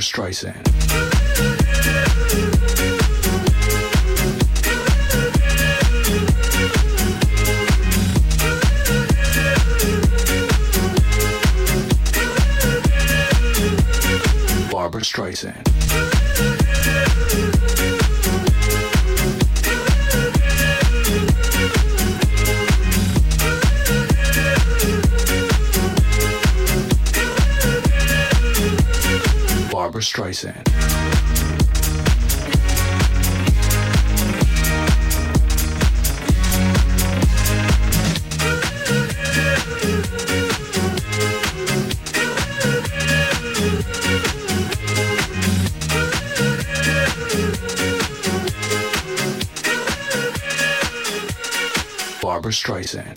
Streisand. Streisand.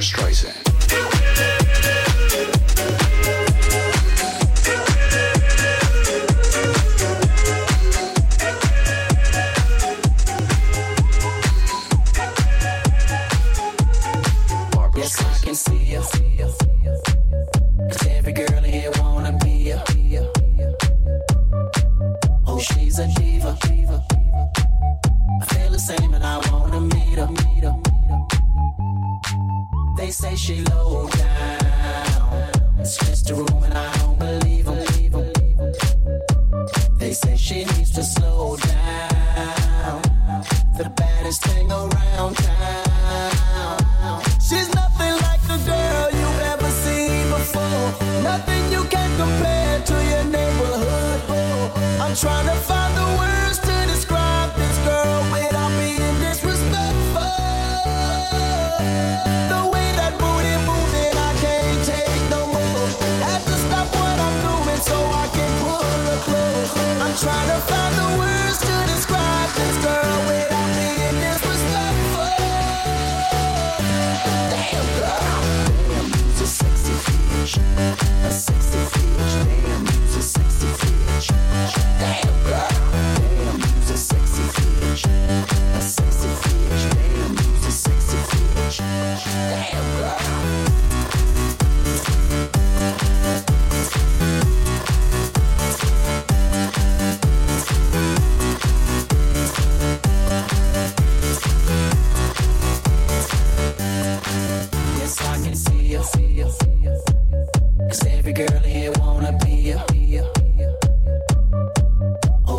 Streisand.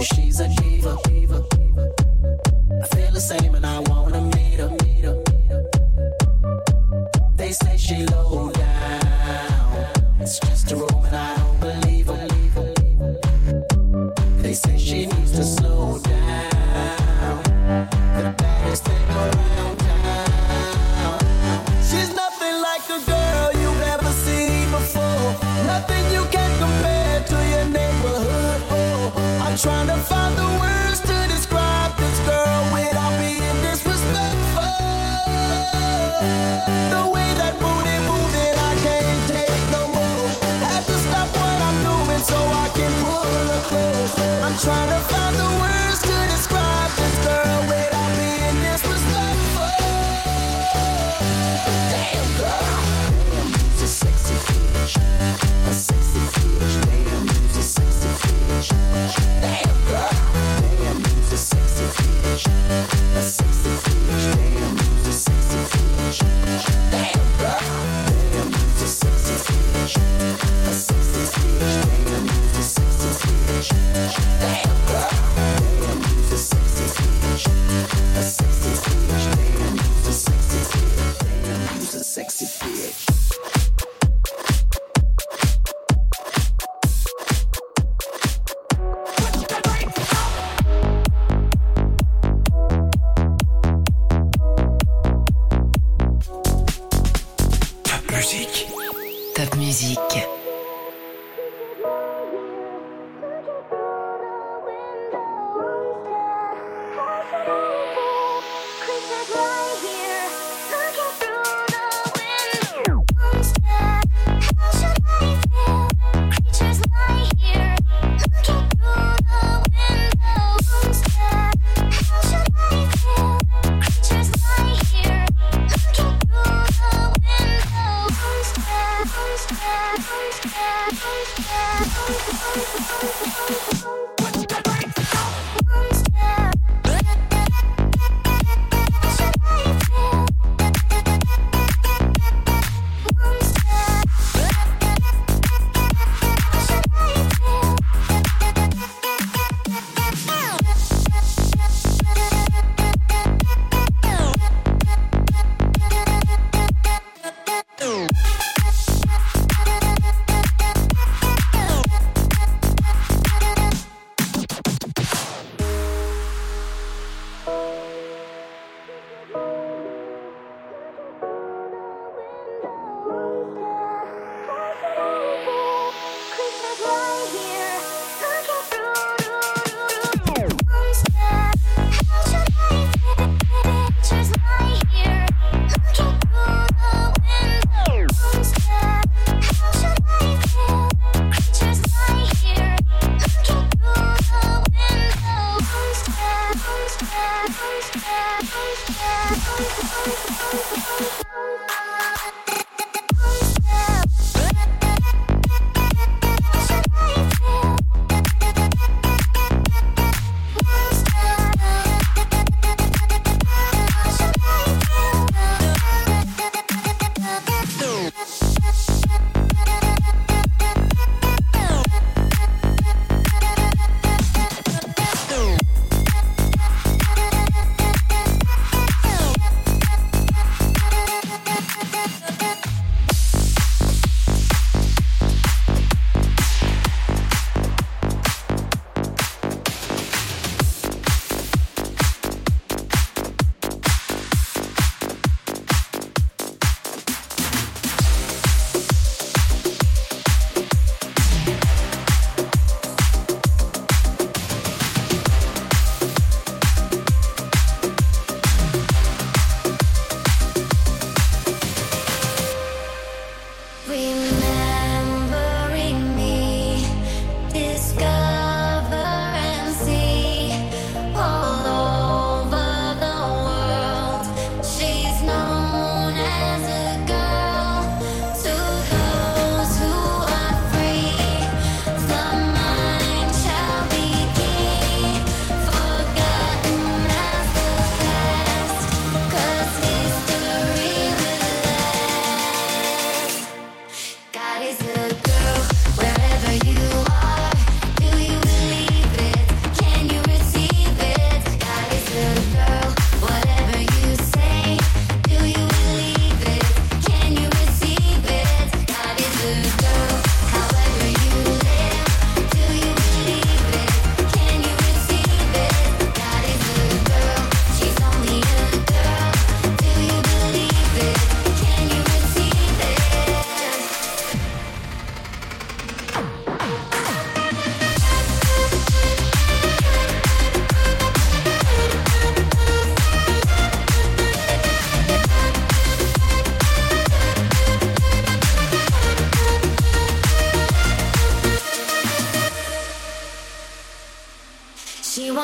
She's a diva. I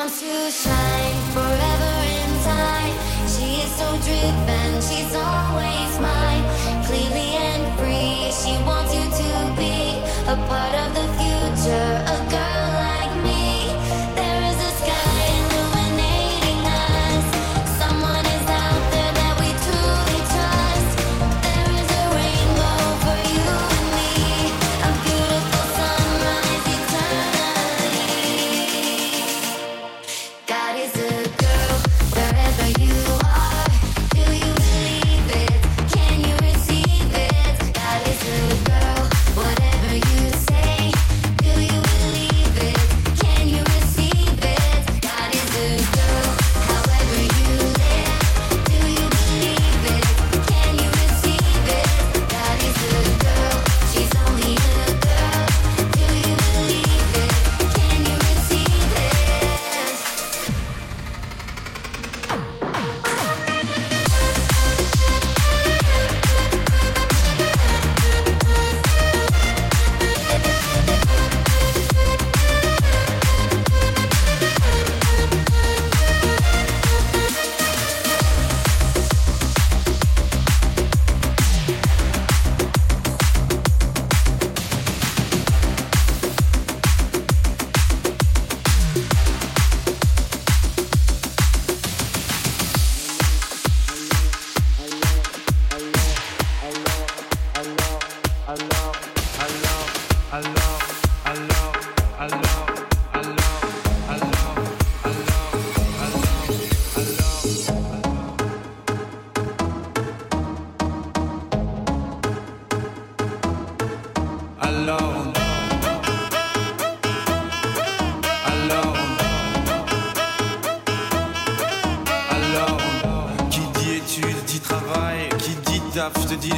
to shine forever in time. She is so driven, she's always mine. Clearly and free, she wants you to be a part of the future.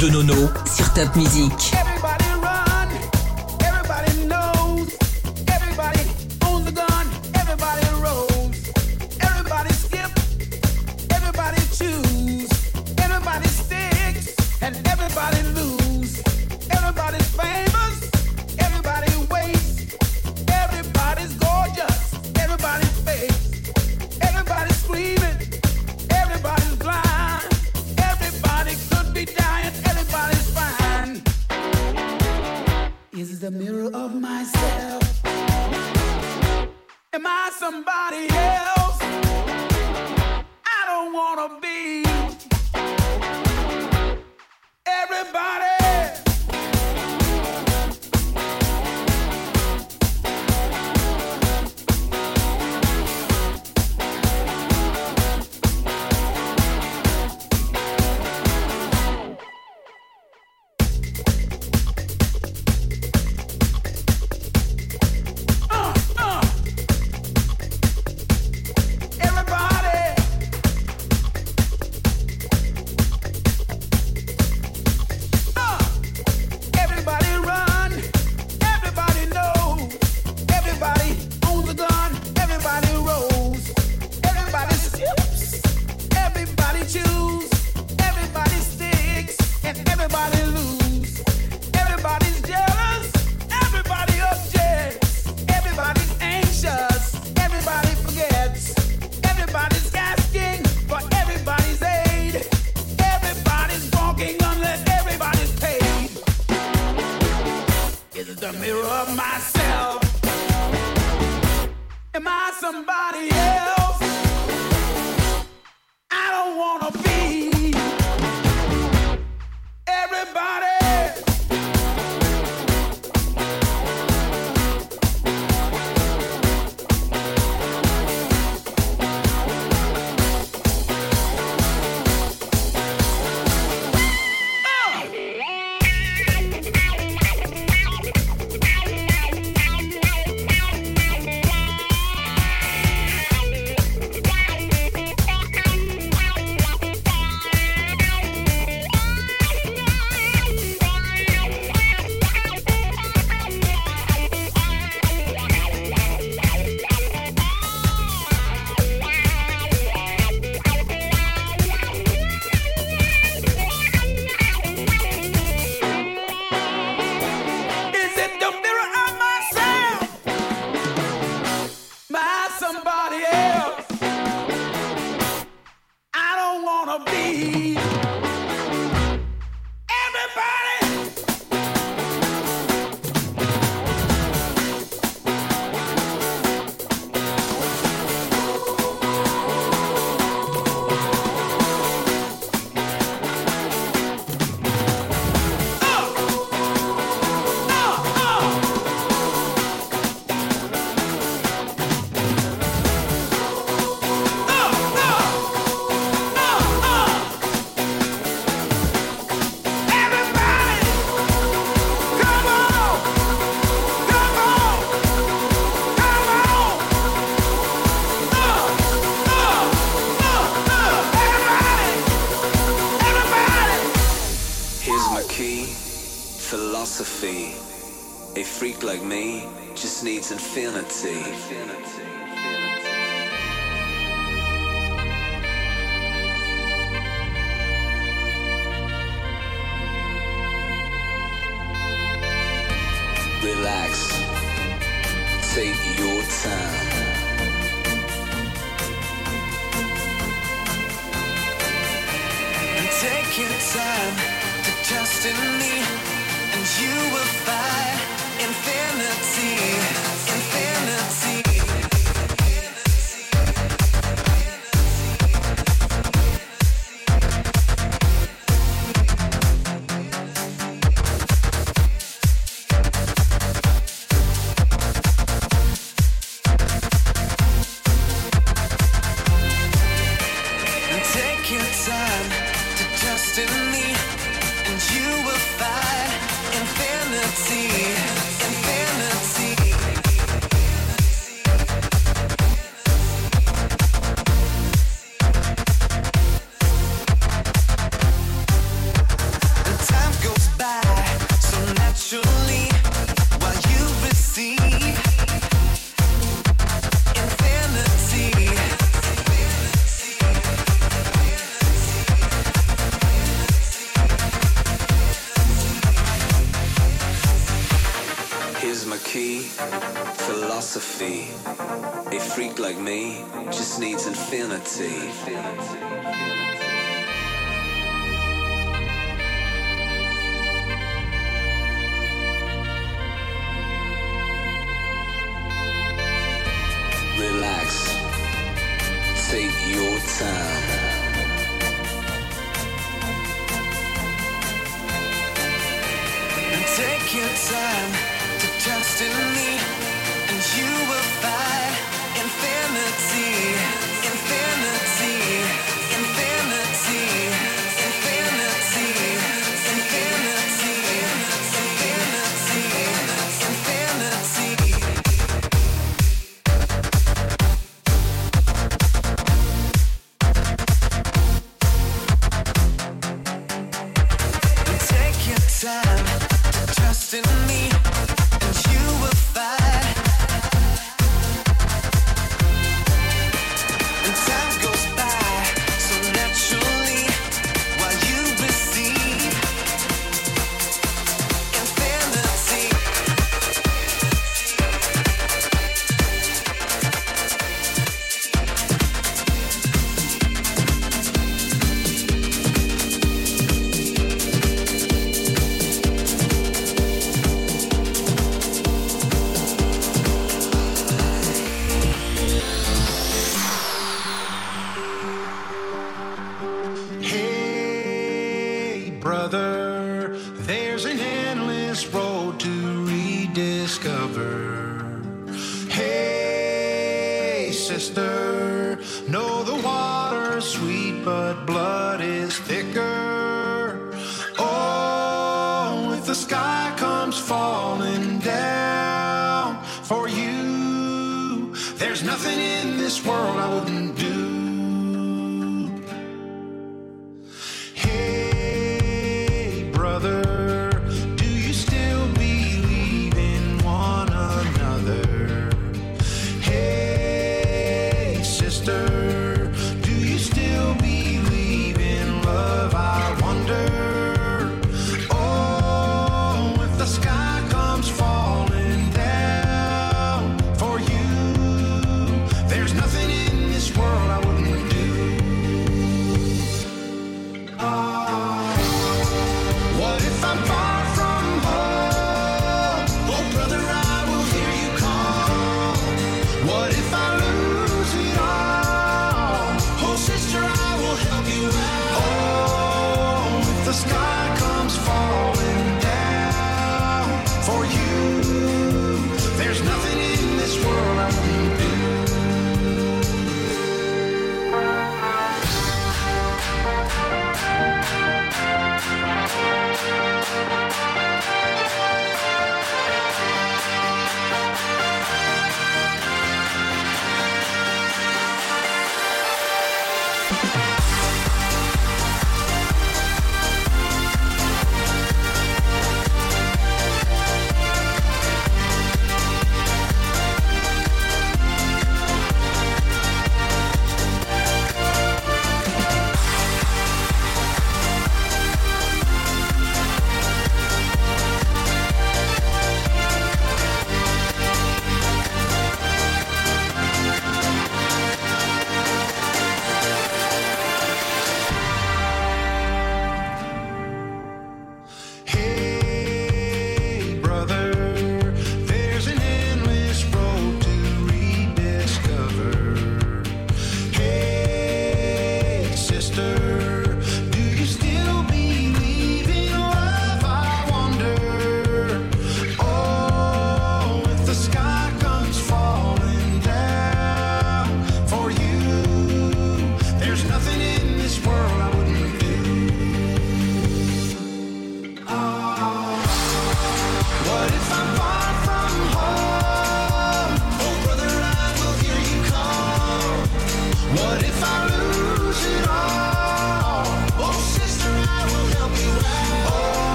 De Nono sur Top Music.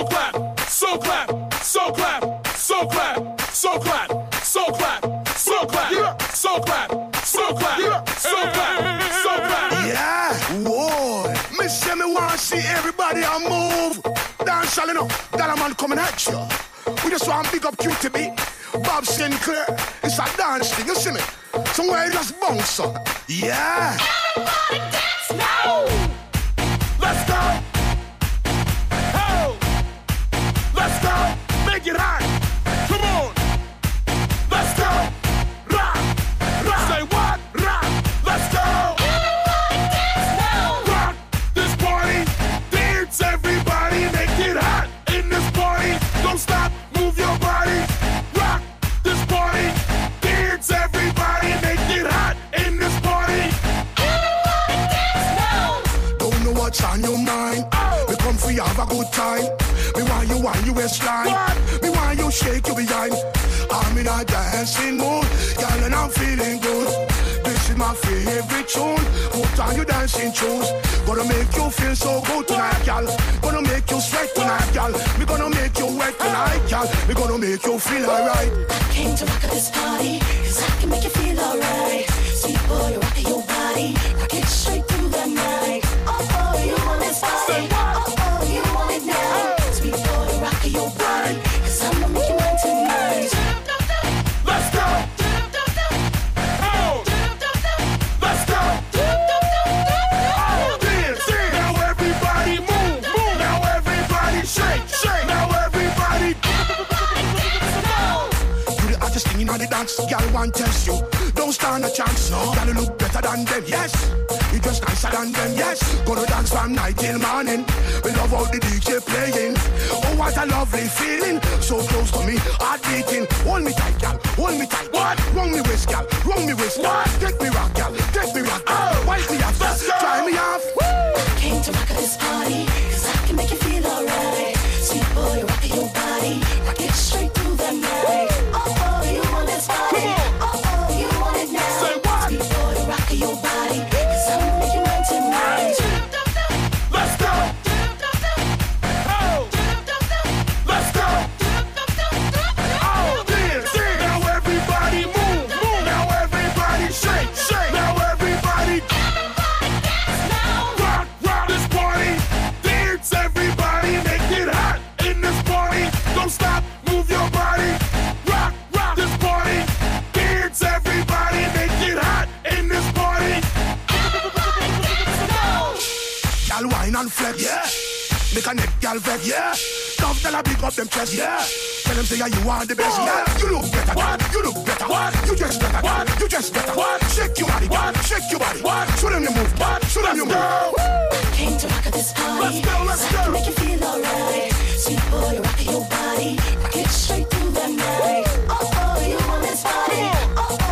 so clap, so clap, so clap, so clap, so clap, so clap, so clap, so clap, so clap, so clap, so clap. Yeah, whoa. Miss Jimmy wanna see everybody I move. Dan Shalino, that a man coming at you. We just want to pick up Cutee B, Bob Sinclar. It's a dance thing, you see me? Somewhere it just bounce up. Yeah. Everybody dance. time. Me want you on your waistline. Me want you shake your behind. I'm in a dancing mood, girl, and I'm feeling good. This is my favorite tune. Put on your dancing shoes. Gonna make you feel so good tonight, girl. Gonna make you sweat tonight, girl. We gonna make you wet tonight, girl. We gonna make you feel alright. I came to rock at this party, cause I can make you feel alright. Sweet boy, rock your body, rock it straight through the night. Oh, boy, you want this body. Oh, thing in the girl want test you. Don't stand a chance, no. Girl you look better than them, yes. You just nicer than them, yes. Gonna dance from night till morning. We love how the DJ playing. Oh, what a lovely feeling. So close to me, heart beating. Hold me tight, girl. Hold me tight. What? Wrong me waist, girl. Wrong me waist, girl. Take me rock, girl. Take me rock, girl. Wipe me off, try me off. Came to rock at this party, cause I can make you feel alright. Sweet boy, rock your body, rock it straight through the night. A neck gal. Yeah. Love tell a big up them chest. Yeah. Tell them say yeah, you are the best. Yeah. You look better. What? You look better. What? You just better. What? You just better. What? Shake your body. What? Shake your body. What? Show them you move. What? Show them you move. Came to rock at this party, Let's go, let's cause I can go. make you feel alright. Sweet boy, rock your body, rock it straight through the night. Oh, oh, you want this party? Oh, oh,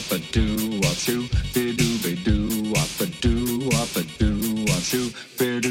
up a doo up shoo, be doo be do up a do, up a do up shoo, be.